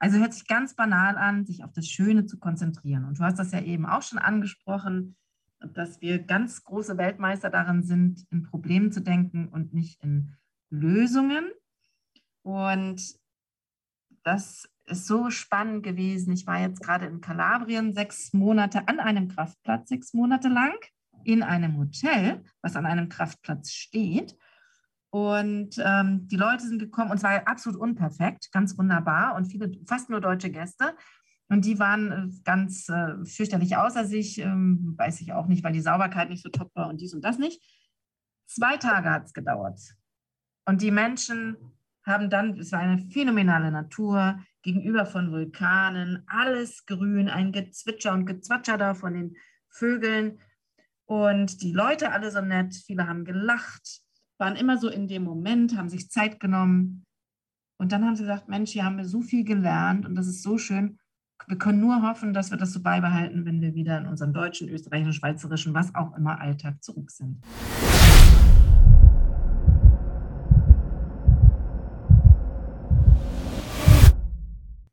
Also hört sich ganz banal an, sich auf das Schöne zu konzentrieren. Und du hast das ja eben auch schon angesprochen, dass wir ganz große Weltmeister darin sind, in Problemen zu denken und nicht in Lösungen. Und das ist so spannend gewesen. Ich war jetzt gerade in Kalabrien sechs Monate an einem Kraftplatz, sechs Monate lang in einem Hotel, was an einem Kraftplatz steht. Und ähm, die Leute sind gekommen und es war absolut unperfekt, ganz wunderbar und viele, fast nur deutsche Gäste. Und die waren äh, ganz äh, fürchterlich außer sich, ähm, weiß ich auch nicht, weil die Sauberkeit nicht so top war und dies und das nicht. Zwei Tage hat es gedauert. Und die Menschen haben dann, es war eine phänomenale Natur, gegenüber von Vulkanen, alles grün, ein Gezwitscher und Gezwatscher da von den Vögeln. Und die Leute alle so nett, viele haben gelacht, waren immer so in dem Moment, haben sich Zeit genommen. Und dann haben sie gesagt, Mensch, hier haben wir so viel gelernt und das ist so schön. Wir können nur hoffen, dass wir das so beibehalten, wenn wir wieder in unserem deutschen, österreichischen, schweizerischen, was auch immer Alltag zurück sind.